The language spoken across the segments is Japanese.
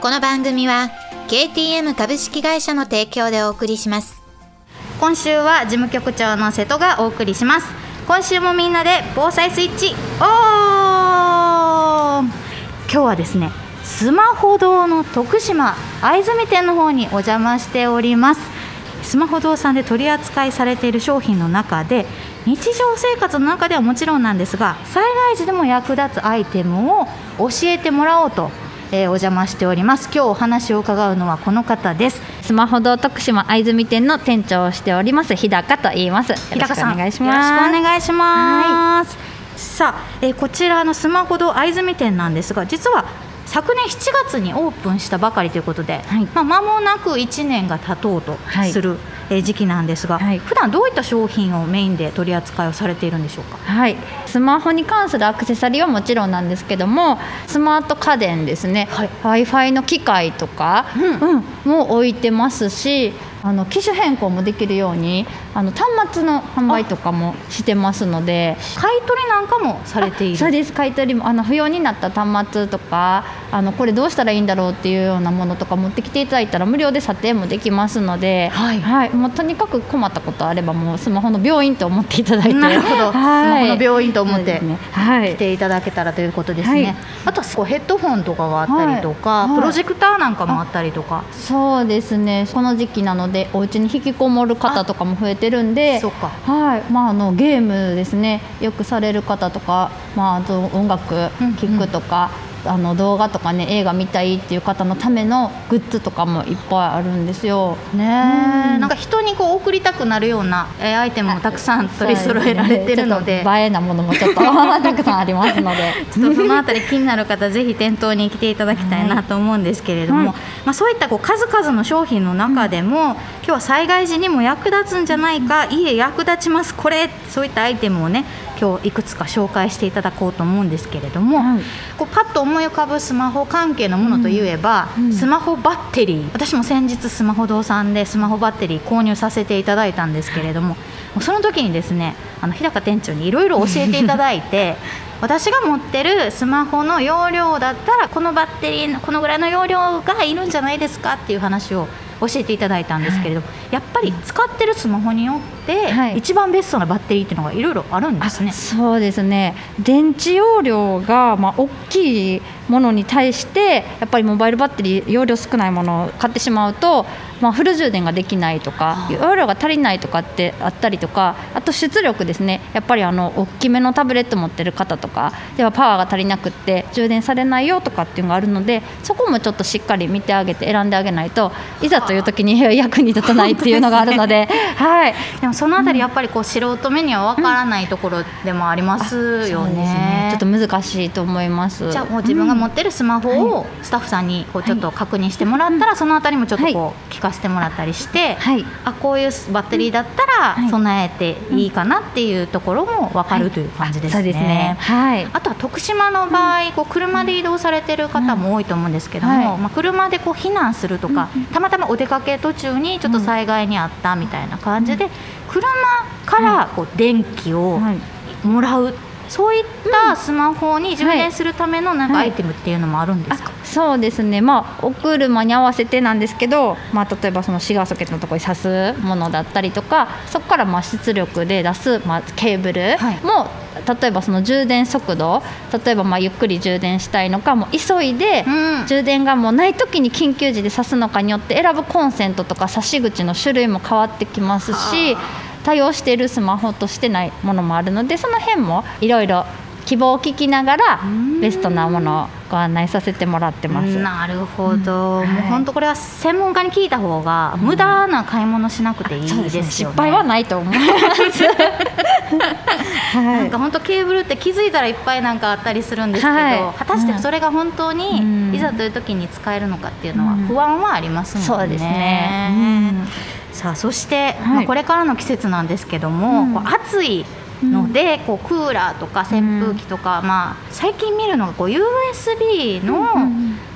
この番組は KTM 株式会社の提供でお送りします。今週は事務局長の瀬戸がお送りします。今週もみんなで防災スイッチオン。今日はですねスマホ堂の徳島藍住店の方にお邪魔しております。スマホ堂さんで取り扱いされている商品の中で日常生活の中ではもちろんなんですが災害時でも役立つアイテムを教えてもらおうと、えー、お邪魔しております。今日お話を伺うのはこの方です。スマホ堂徳島藍住店の店長をしております。日高と言います。日高さんお願いします。よろしくお願いします、はい、さあ、えー、こちらのスマホ堂藍住店なんですが実は昨年7月にオープンしたばかりということで、はい、まあ、間もなく1年が経とうとする、はい、時期なんですが、はい、普段どういった商品をメインで取り扱いをされているんでしょうか、はい、スマホに関するアクセサリーはもちろんなんですけどもスマート家電ですね、はい、w i f i の機械とか、うん、うん、も置いてますしあの機種変更もできるようにあの端末の販売とかもしてますので買い取りなんかもされている。そうです。買い取りもあの不要になった端末とかあのこれどうしたらいいんだろうっていうようなものとか持ってきていただいたら無料で査定もできますので、はい、はい、もうとにかく困ったことあればもうスマホの病院と思っていただいて。なるほど、はい、スマホの病院と思って、ね、はい、来ていただけたらということですね、はい、あとはこうヘッドホンとかがあったりとか、プロジェクターなんかもあったりとか。そうですね。この時期なのでお家に引きこもる方とかも増えてるんではい。まあ、あのゲームですね。よくされる方とか、まあ、あと音楽聴くとか、あの動画とかね映画見たいっていう方のためのグッズとかもいっぱいあるんですよ。ね、うん、なんか人にこう送りたくなるようなアイテムもたくさん取り揃えられてるので、ね、映えなものもちょっと たくさんありますので。ちょっとそのあたり気になる方ぜひ店頭に来ていただきたいなと思うんですけれども、はい、まあ、そういったこう数々の商品の中でも、うん、今日は災害時にも役立つんじゃないか、いいえ役立ちますこれそういったアイテムをね今日いくつか紹介していただこうと思うんですけれども、はい、こうパッと思い浮かぶスマホ関係のものといえば、うんうん、スマホバッテリー。私も先日スマホ堂さんでスマホバッテリー購入させていただいたんですけれどもその時にですねあの日高店長にいろいろ教えていただいて 私が持ってるスマホの容量だったらこのバッテリーこのぐらいの容量がいるんじゃないですかっていう話を教えていただいたんですけれども、はい、やっぱり使ってるスマホによって、はい、一番ベストなバッテリーっていうのがいろいろあるんですね。そうですね。電池容量がまあ大きいものに対してやっぱりモバイルバッテリー容量少ないものを買ってしまうと、まあ、フル充電ができないとか容量が足りないとかってあったりとかあと出力ですね。やっぱりあの大きめのタブレット持ってる方とかではパワーが足りなくって充電されないよとかっていうのがあるのでそこもちょっとしっかり見てあげて選んであげないといざという時に役に立たないっていうのがあるのではい、でもそのあたりやっぱりこう素人目には分からないところでもありますよね。うん。ね。ちょっと難しいと思います。じゃあもう自分が持ってるスマホをスタッフさんにこうちょっと確認してもらったら、そのあたりもちょっとこう聞かせてもらったりして、はい、あこういうバッテリーだったら備えていいかなっていうところも分かるという感じですね。そうですね。はい、あとは徳島の場合こう車で移動されてる方も多いと思うんですけども、まあ、車でこう避難するとか、たまたまお出かけ途中にちょっと災害にあったみたいな感じで、車からこう電気をもらうそういったスマホに充電するためのなんかアイテムっていうのもあるんですか、はいそうですね。まあお車に合わせてなんですけど、まあ、例えばそのシガーソケットのところに挿すものだったりとかそこからまあ出力で出す、まあ、ケーブルも、はい、例えばその充電速度例えばまあゆっくり充電したいのかもう急いで、充電がもうない時に緊急時で挿すのかによって選ぶコンセントとか差し口の種類も変わってきますし。対応しているスマホとしてないものもあるのでその辺もいろいろ希望を聞きながらベストなものをご案内させてもらってます。なるほど、うん、もう本当これは専門家に聞いた方が無駄な買い物しないいですよね、ね、失敗はないと思います。なんか本当ケーブルって気づいたらいっぱいなんかあったりするんですけど、はい。果たしてそれが本当にうん。いざという時に使えるのかっていうのはうん。不安はありますもんね。そうですね。うんさあそして、はい。まあ、これからの季節なんですけども、うん。こう暑いので、こうクーラーとか扇風機とか、まあ、最近見るのがこう USB の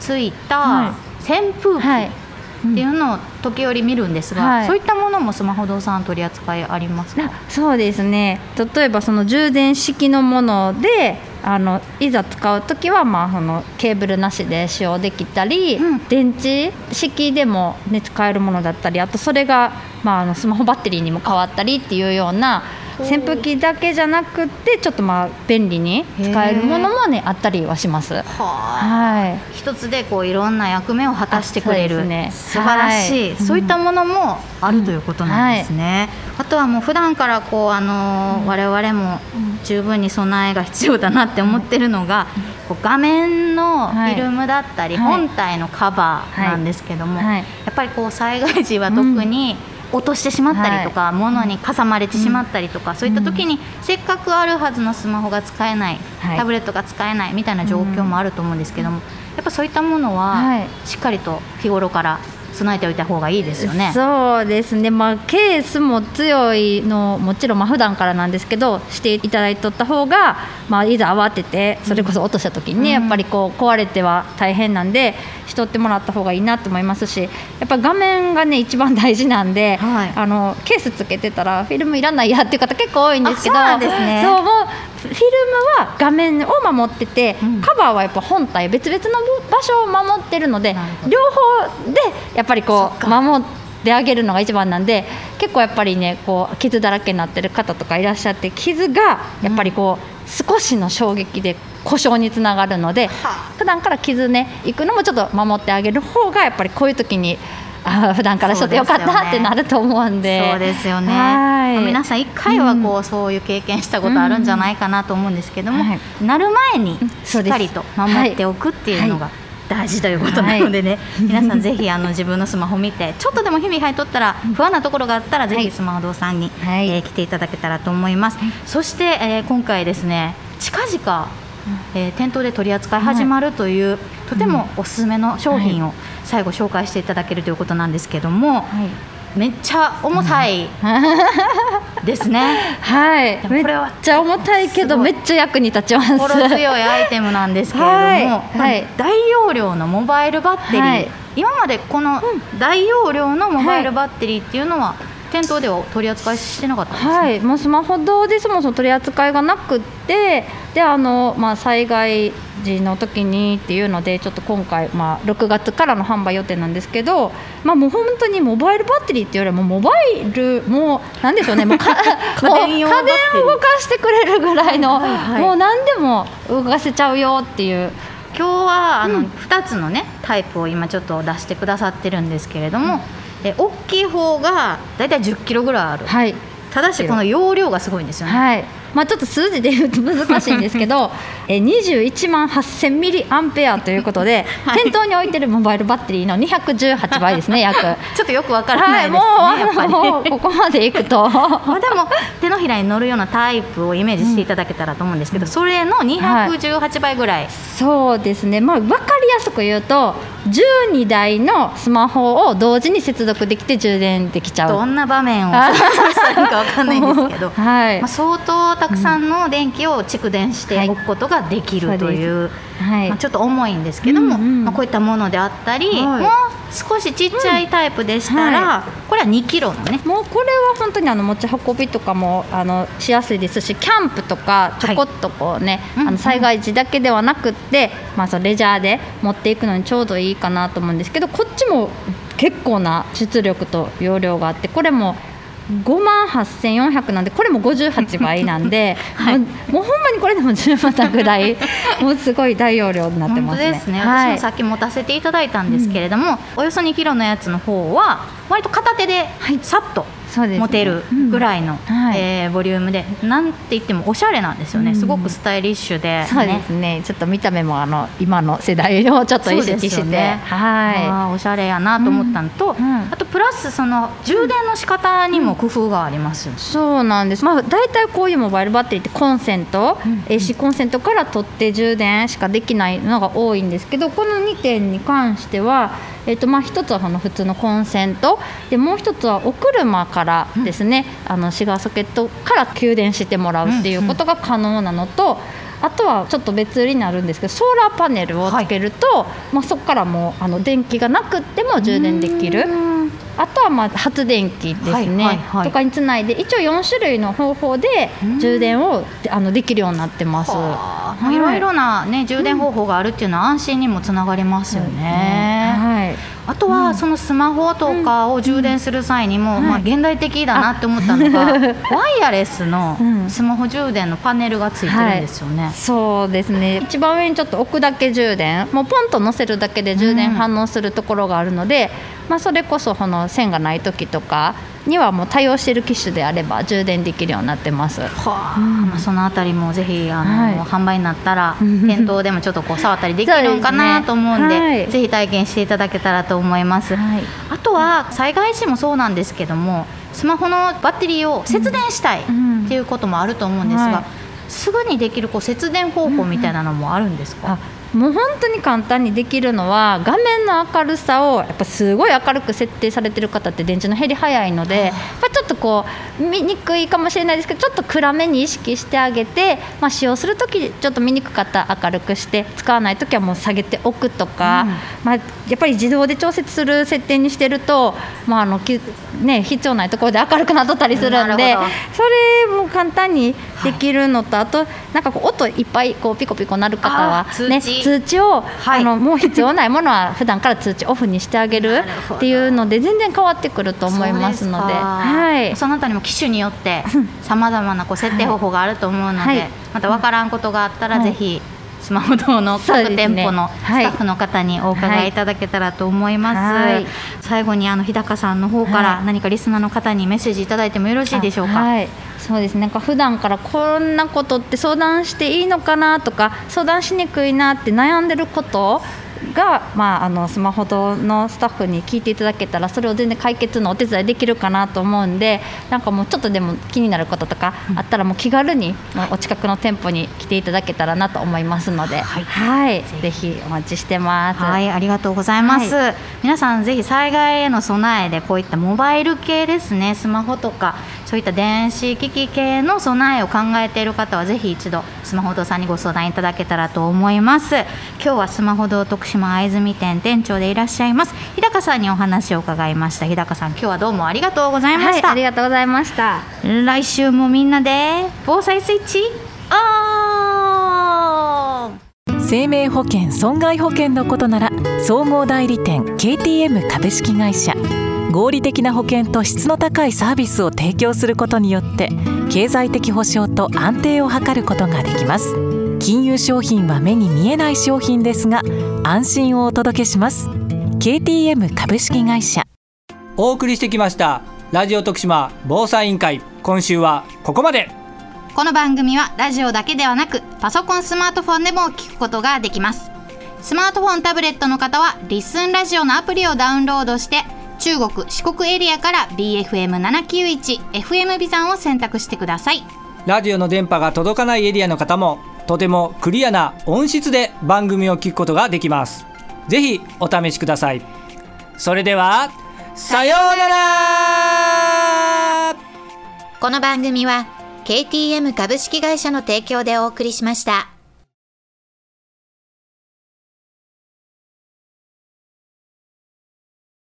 ついたは扇風機、はい。っていうのを時折見るんですが、はい。そういったものもスマホ堂さん取り扱いありますか？なそうですね。例えばその充電式のものであのいざ使う時は、まあ、そのケーブルなしで使用できたり、うん。電池式でも、ね、使えるものだったりあとそれが、まあ、あのスマホバッテリーにも変わったりっていうような扇風機だけじゃなくてちょっとまあ便利に使えるものもねあったりはします。ははい。一つでこういろんな役目を果たしてくれる、ね。素晴らしい、はい。そういったものもあるということなんですね。あとはもう普段からこうあのー、我々も十分に備えが必要だなって思ってるのが、こう画面のフィルムだったり、はい。本体のカバーなんですけども、はい。はい。やっぱりこう災害時は特に、落としてしまったりとか、物に挟まれてしまったりとか、そういった時にせっかくあるはずのスマホが使えない、はい。タブレットが使えないみたいな状況もあると思うんですけども、やっぱそういったものは、はい。しっかりと日頃から備えておいた方がいいですよね。そうですね、まあ、ケースも強いのもちろんまあ普段からなんですけどしていただいとった方が、まあ、いざ慌ててそれこそ落とした時にね、うん。やっぱりこう壊れては大変なんでしとってもらった方がいいなと思いますしやっぱ画面がね一番大事なんで、はい。あのケースつけてたらフィルムいらないやっていう方結構多いんですけどあそうなんですね。そうもうフィルムは画面を守ってて、うん。カバーはやっぱ本体別々の場所を守ってるので両方でやっぱりこう守ってあげるのが一番なんで結構やっぱりねこう傷だらけになってる方とかいらっしゃって傷がやっぱりこう、少しの衝撃で故障につながるのでは。普段から傷ね行くのもちょっと守ってあげる方がやっぱりこういう時にあー普段からしとってよかったってなると思うんで。そうですよね。はい。皆さん一回はこう、そういう経験したことあるんじゃないかなと思うんですけども、はいなる前にしっかりと守っておくっていうのが大事ということなのでね、皆さんぜひあの自分のスマホ見て ちょっとでも日々入っとったら不安なところがあったらぜひスマホ堂さんに、はい。えー来ていただけたらと思います。そして、えー今回ですね近々えー店頭で取り扱い始まるという、とてもおすすめの商品を最後紹介していただけるということなんですけども、はい。めっちゃ重たいですね。はい。これはちゃ重たいけどめっちゃ役に立ちます。心強いアイテムなんですけれども、はい。はい。大容量のモバイルバッテリー、はい。今までこの大容量のモバイルバッテリーっていうのは、店頭では取り扱いしてなかったんですね。はい、もうスマホ堂でそもそも取り扱いがなくってであの、まあ、災害時の時にっていうのでちょっと今回、まあ、6月からの販売予定なんですけど、まあ、もう本当にモバイルバッテリーっていうよりもモバイルもうなんでしょうね。もうか 家電を動かしてくれるぐらいの、はいはい。もう何でも動かせちゃうよっていう。今日はあの、うん2つのねタイプを今ちょっと出してくださってるんですけれども、え大きい方がだいたい10キロぐらいある、はい。ただしこの容量がすごいんですよね、はい。まあ、ちょっと数字で言うと 難しいんですけどえ21万8000ミリアンペアということで、はい。店頭に置いてるモバイルバッテリーの218倍ですね 約。ちょっとよくわからなはいい、ですもうね、やっぱりあのここまでいくと。まあでも手のひらに乗るようなタイプをイメージしていただけたらと思うんですけど、それの218倍ぐらい、そうですね、まあ、分かりやすく言うと12台のスマホを同時に接続できて充電できちゃう。どんな場面をしたらいいかわかんないんですけど、はい。まあ、相当たくさんの電気を蓄電しておくことができるという。はい。まあ、ちょっと重いんですけども、うんうん。まあ、こういったものであったり、はい。もう少しちっちゃいタイプでしたら、うん。はこれは2キロのね。もうこれは本当にあの持ち運びとかもあのしやすいですしキャンプとかちょこっとこうね、うんうん。あの災害時だけではなくって、まあ、そのレジャーで持っていくのにちょうどいいかなと思うんですけどこっちも結構な出力と容量があってこれも5万8400なんでこれも58倍なんで、はい。もうもうほんまにこれでも十またぐらい もうすごい大容量になって本ますね。当ですね、はい。私もさっき持たせていただいたんですけれども、およそ2キロのやつの方は割と片手でさっと持てるぐらいの、はい、えー、ボリュームでなんて言ってもおしゃれなんですよね、うん、すごくスタイリッシュで、ね、そうですね。ちょっと見た目もあの今の世代をちょっと意識して、ね、はい、おしゃれやなと思ったのと、うん。うん、あとプラスその充電の仕方にも工夫があります、そうなんです、まあ、大体こういうモバイルバッテリーってコンセント、うん、AC コンセントから取って充電しかできないのが多いんですけどこの2点に関してはえーとまあ、1つはその普通のコンセントでもう1つはお車からですね、うん、あのシガーソケットから給電してもらうっていうことが可能なのと、うんうん、あとはちょっと別売りになるんですけどソーラーパネルをつけると、はい、まあ、そこからもうあの電気がなくっても充電できる。あとはまあ発電機ですね、はいはいはい、とかにつないで一応4種類の方法で充電をあのできるようになってます。い。ろいろな、ね、充電方法があるっていうのは安心にもつながりますよね。うん、はいあとはそのスマホとかを充電する際にも、まあ、現代的だなって思ったのが ワイヤレスのスマホ充電のパネルがついてるんですよね、はい、そうですね。一番上にちょっと置くだけ充電。もうポンと乗せるだけで充電反応するところがあるので、まあ、それこそこの線がない時とかにはもう対応している機種であれば充電できるようになってます。はあ、まあ、そのあたりもぜひあの、はい、販売になったら店頭でもちょっとこう触ったりできるのかなと思うんで、ねはい、ぜひ体験していただけたらと思います。はい、あとは災害時もそうなんですけどもスマホのバッテリーを節電したいっていうこともあると思うんですが、すぐにできるこう節電方法みたいなのもあるんですか、もう本当に簡単にできるのは画面の明るさをやっぱすごい明るく設定されてる方って電池の減り早いので、まあ、ちょっとこう見にくいかもしれないですけどちょっと暗めに意識してあげて、まあ、使用する時ちょっと見にくかったら明るくして使わない時はもう下げておくとか、うん、まあ、やっぱり自動で調節する設定にしてると、まああのね、必要ないところで明るくなっとったりするんでそれも簡単にできるのと、はい、あとなんかこう音いっぱいこうピコピコなる方はね通知。を、はい、あのもう必要ないものは普段から通知オフにしてあげる っていうので全然変わってくると思いますので。はい、そのあたりも機種によってさまざまなこう設定方法があると思うので、はい、また分からんことがあったらぜひ、スマホ堂の各店舗のスタッフの方にお伺いいただけたらと思います、はい、最後にあの日高さんの方から何かリスナーの方にメッセージいただいてもよろしいでしょうか、はい、そうですね。なんか普段からこんなことって相談していいのかなとか相談しにくいなって悩んでることが、まあ、あのスマホのスタッフに聞いていただけたらそれを全然解決のお手伝いできるかなと思うんでなんかもうちょっとでも気になることとかあったらもう気軽にお近くの店舗に来ていただけたらなと思いますので、はい、はい、ぜひお待ちしてます。はいありがとうございます、はい、皆さんぜひ災害への備えでこういったモバイル系ですねスマホとかそういった電子機器系の備えを考えている方はぜひ一度スマホ堂さんにご相談いただけたらと思います。今日はスマホ堂徳島藍住店店長でいらっしゃいます。日高さんにお話を伺いました。日高さん今日はどうもありがとうございました、はい、ありがとうございました。来週もみんなで防災スイッチオン！生命保険損害保険のことなら総合代理店 KTM 株式会社合理的な保険と質の高いサービスを提供することによって経済的保障と安定を図ることができます。金融商品は目に見えない商品ですが安心をお届けします。KTM 株式会社。お送りしてきましたラジオ徳島防災委員会。今週はここまで。この番組はラジオだけではなくパソコンスマートフォンでも聞くことができます。スマートフォンタブレットの方はリッスンラジオのアプリをダウンロードして中国四国エリアから BFM791 FM ビザンを選択してください。ラジオの電波が届かないエリアの方もとてもクリアな音質で番組を聞くことができます。ぜひお試しください。それではさようなら。この番組は KTM 株式会社の提供でお送りしました。